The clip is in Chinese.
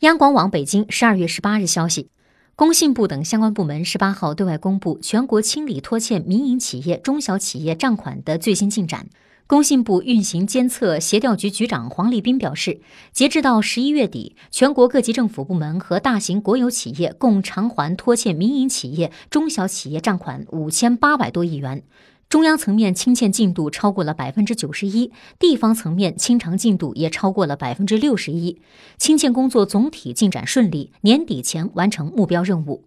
央广网北京十二月十八日消息，工信部等相关部门十八号对外公布全国清理拖欠民营企业、中小企业账款的最新进展。工信部运行监测协调局局长黄立斌表示，截至到十一月底，全国各级政府部门和大型国有企业共偿还拖欠民营企业、中小企业账款五千八百多亿元。中央层面清欠进度超过了百分之九十一，地方层面清偿进度也超过了百分之六十一，清欠工作总体进展顺利，年底前完成目标任务。